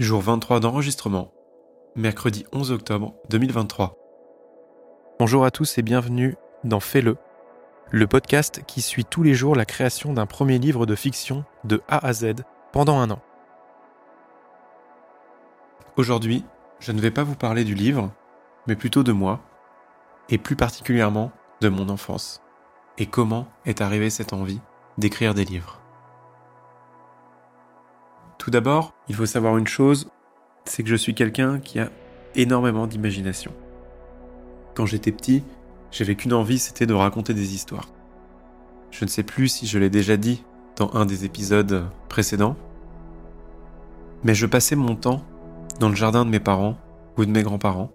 jour 23 d'enregistrement, mercredi 11 octobre 2023. Bonjour à tous et bienvenue dans Fais-le, le podcast qui suit tous les jours la création d'un premier livre de fiction de A à Z pendant un an. Aujourd'hui, je ne vais pas vous parler du livre, mais plutôt de moi, et plus particulièrement de mon enfance, et comment est arrivée cette envie d'écrire des livres? Tout d'abord, il faut savoir une chose, c'est que je suis quelqu'un qui a énormément d'imagination. Quand j'étais petit, j'avais qu'une envie, c'était de raconter des histoires. Je ne sais plus si je l'ai déjà dit dans un des épisodes précédents, mais je passais mon temps dans le jardin de mes parents ou de mes grands-parents,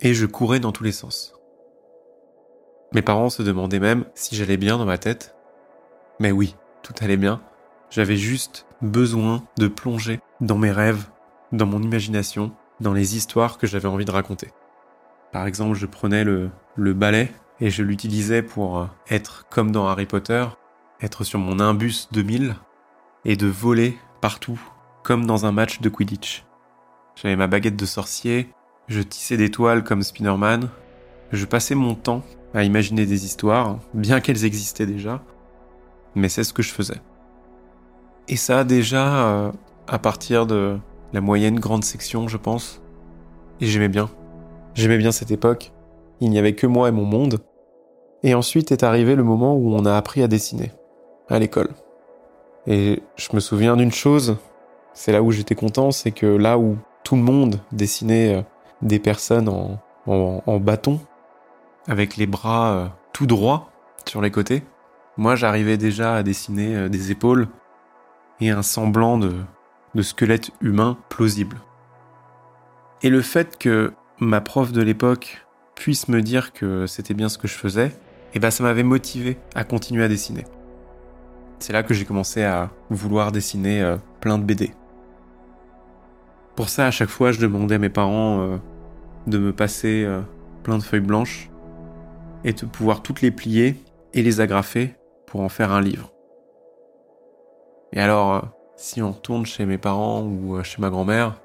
et je courais dans tous les sens. Mes parents se demandaient même si j'allais bien dans ma tête, mais oui, tout allait bien, j'avais juste besoin de plonger dans mes rêves, dans mon imagination, dans les histoires que j'avais envie de raconter. Par exemple, je prenais le, le balai et je l'utilisais pour euh, être comme dans Harry Potter, être sur mon imbus 2000 et de voler partout, comme dans un match de Quidditch. J'avais ma baguette de sorcier, je tissais des toiles comme Spider-Man, je passais mon temps à imaginer des histoires, bien qu'elles existaient déjà, mais c'est ce que je faisais. Et ça, déjà, euh, à partir de la moyenne grande section, je pense. Et j'aimais bien. J'aimais bien cette époque. Il n'y avait que moi et mon monde. Et ensuite est arrivé le moment où on a appris à dessiner. À l'école. Et je me souviens d'une chose. C'est là où j'étais content, c'est que là où tout le monde dessinait euh, des personnes en, en, bâton, avec les bras euh, tout droits sur les côtés, moi j'arrivais déjà à dessiner des épaules et un semblant de, squelette humain plausible. Et le fait que ma prof de l'époque puisse me dire que c'était bien ce que je faisais, eh ben ça m'avait motivé à continuer à dessiner. C'est là que j'ai commencé à vouloir dessiner euh, plein de BD. Pour ça, à chaque fois, je demandais à mes parents euh, de me passer euh, plein de feuilles blanches et de pouvoir toutes les plier et les agrafer pour en faire un livre. Et alors, euh, si on retourne chez mes parents ou euh, chez ma grand-mère,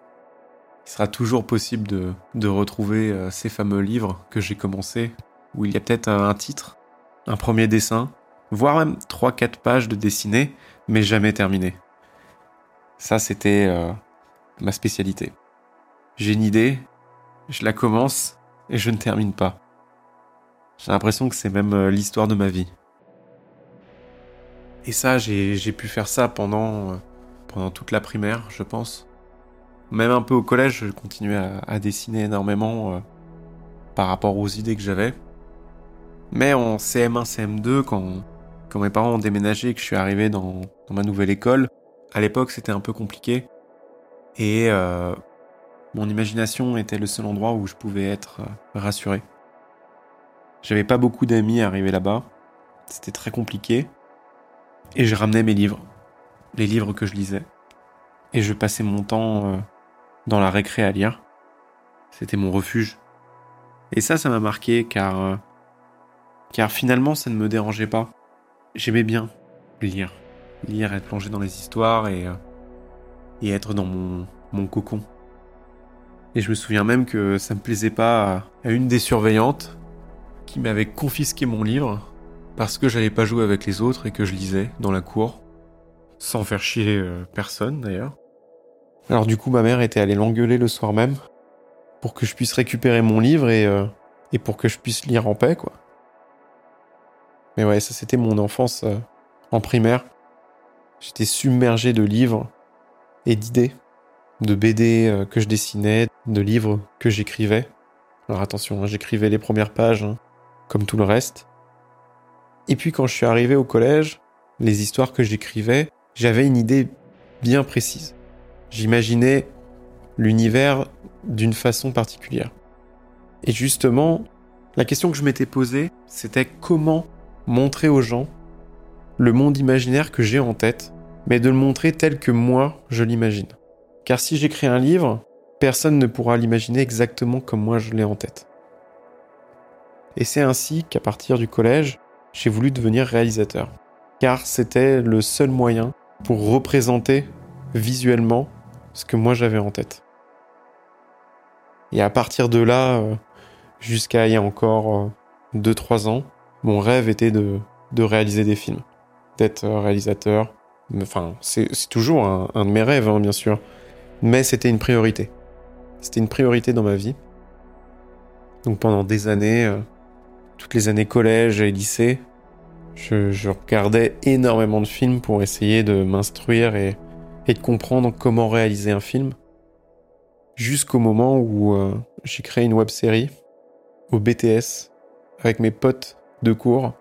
il sera toujours possible de, retrouver euh, ces fameux livres que j'ai commencé, où il y a peut-être un titre, un premier dessin, voire même 3-4 pages de dessiné, mais jamais terminé. Ça, c'était ma spécialité. J'ai une idée, je la commence et je ne termine pas. J'ai l'impression que c'est même l'histoire de ma vie. Et ça, j'ai pu faire ça pendant, euh, pendant toute la primaire, je pense. Même un peu au collège, je continuais à, dessiner énormément euh, par rapport aux idées que j'avais. Mais en CM1, CM2, quand, mes parents ont déménagé et que je suis arrivé dans, dans ma nouvelle école, à l'époque c'était un peu compliqué. Et euh, mon imagination était le seul endroit où je pouvais être rassuré. J'avais pas beaucoup d'amis arrivés là-bas. C'était très compliqué. Et je ramenais mes livres, les livres que je lisais. Et je passais mon temps euh, dans la récré à lire. C'était mon refuge. Et ça, ça m'a marqué car, euh, car finalement, ça ne me dérangeait pas. J'aimais bien lire. Lire, être plongé dans les histoires et, euh, et être dans mon, mon cocon. Et je me souviens même que ça me plaisait pas à une des surveillantes qui m'avait confisqué mon livre parce que j'allais pas jouer avec les autres et que je lisais dans la cour, sans faire chier euh, personne d'ailleurs. Alors du coup, ma mère était allée l'engueuler le soir même pour que je puisse récupérer mon livre et, euh, et pour que je puisse lire en paix, quoi. Mais ouais, ça c'était mon enfance euh, en primaire. J'étais submergé de livres et d'idées, de BD que je dessinais, de livres que j'écrivais. Alors attention, hein, j'écrivais les premières pages, hein, comme tout le reste. Et puis quand je suis arrivé au collège, les histoires que j'écrivais, j'avais une idée bien précise. J'imaginais l'univers d'une façon particulière. Et justement, la question que je m'étais posée, c'était comment montrer aux gens le monde imaginaire que j'ai en tête, mais de le montrer tel que moi je l'imagine. Car si j'écris un livre, personne ne pourra l'imaginer exactement comme moi je l'ai en tête. Et c'est ainsi qu'à partir du collège, j'ai voulu devenir réalisateur. Car c'était le seul moyen pour représenter visuellement ce que moi j'avais en tête. Et à partir de là, euh, jusqu'à il y a encore 2-3 ans, mon rêve était de, de réaliser des films, d'être réalisateur. Enfin, c'est toujours un, de mes rêves, hein, bien sûr, mais c'était une priorité. C'était une priorité dans ma vie. Donc pendant des années, euh, toutes les années collège et lycée, je, regardais énormément de films pour essayer de m'instruire et, de comprendre comment réaliser un film. Jusqu'au moment où euh, j'ai créé une web série au BTS avec mes potes de cours.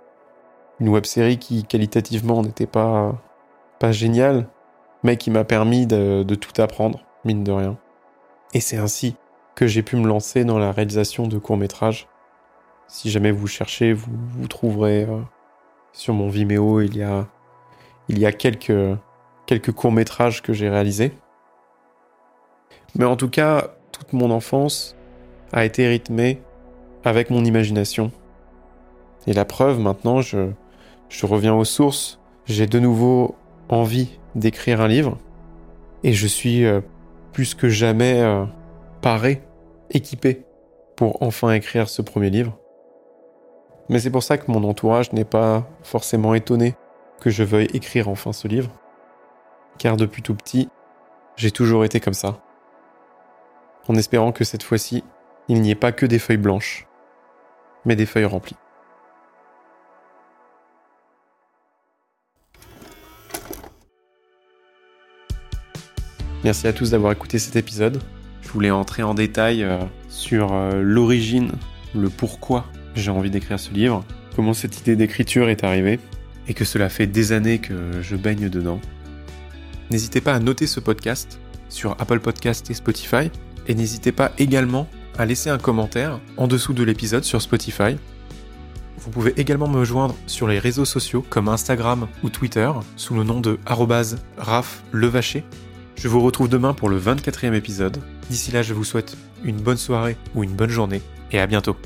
Une web série qui qualitativement n'était pas, pas géniale, mais qui m'a permis de, de tout apprendre, mine de rien. Et c'est ainsi que j'ai pu me lancer dans la réalisation de courts-métrages. Si jamais vous cherchez, vous, vous trouverez euh, sur mon Vimeo, il y a, il y a quelques, quelques courts-métrages que j'ai réalisés. Mais en tout cas, toute mon enfance a été rythmée avec mon imagination. Et la preuve, maintenant, je, je reviens aux sources. J'ai de nouveau envie d'écrire un livre. Et je suis euh, plus que jamais euh, paré, équipé pour enfin écrire ce premier livre. Mais c'est pour ça que mon entourage n'est pas forcément étonné que je veuille écrire enfin ce livre. Car depuis tout petit, j'ai toujours été comme ça. En espérant que cette fois-ci, il n'y ait pas que des feuilles blanches, mais des feuilles remplies. Merci à tous d'avoir écouté cet épisode. Je voulais entrer en détail euh, sur euh, l'origine, le pourquoi j'ai envie d'écrire ce livre, comment cette idée d'écriture est arrivée, et que cela fait des années que je baigne dedans. N'hésitez pas à noter ce podcast sur Apple Podcast et Spotify, et n'hésitez pas également à laisser un commentaire en dessous de l'épisode sur Spotify. Vous pouvez également me joindre sur les réseaux sociaux comme Instagram ou Twitter sous le nom de @raflevacher je vous retrouve demain pour le 24e épisode. D'ici là, je vous souhaite une bonne soirée ou une bonne journée et à bientôt.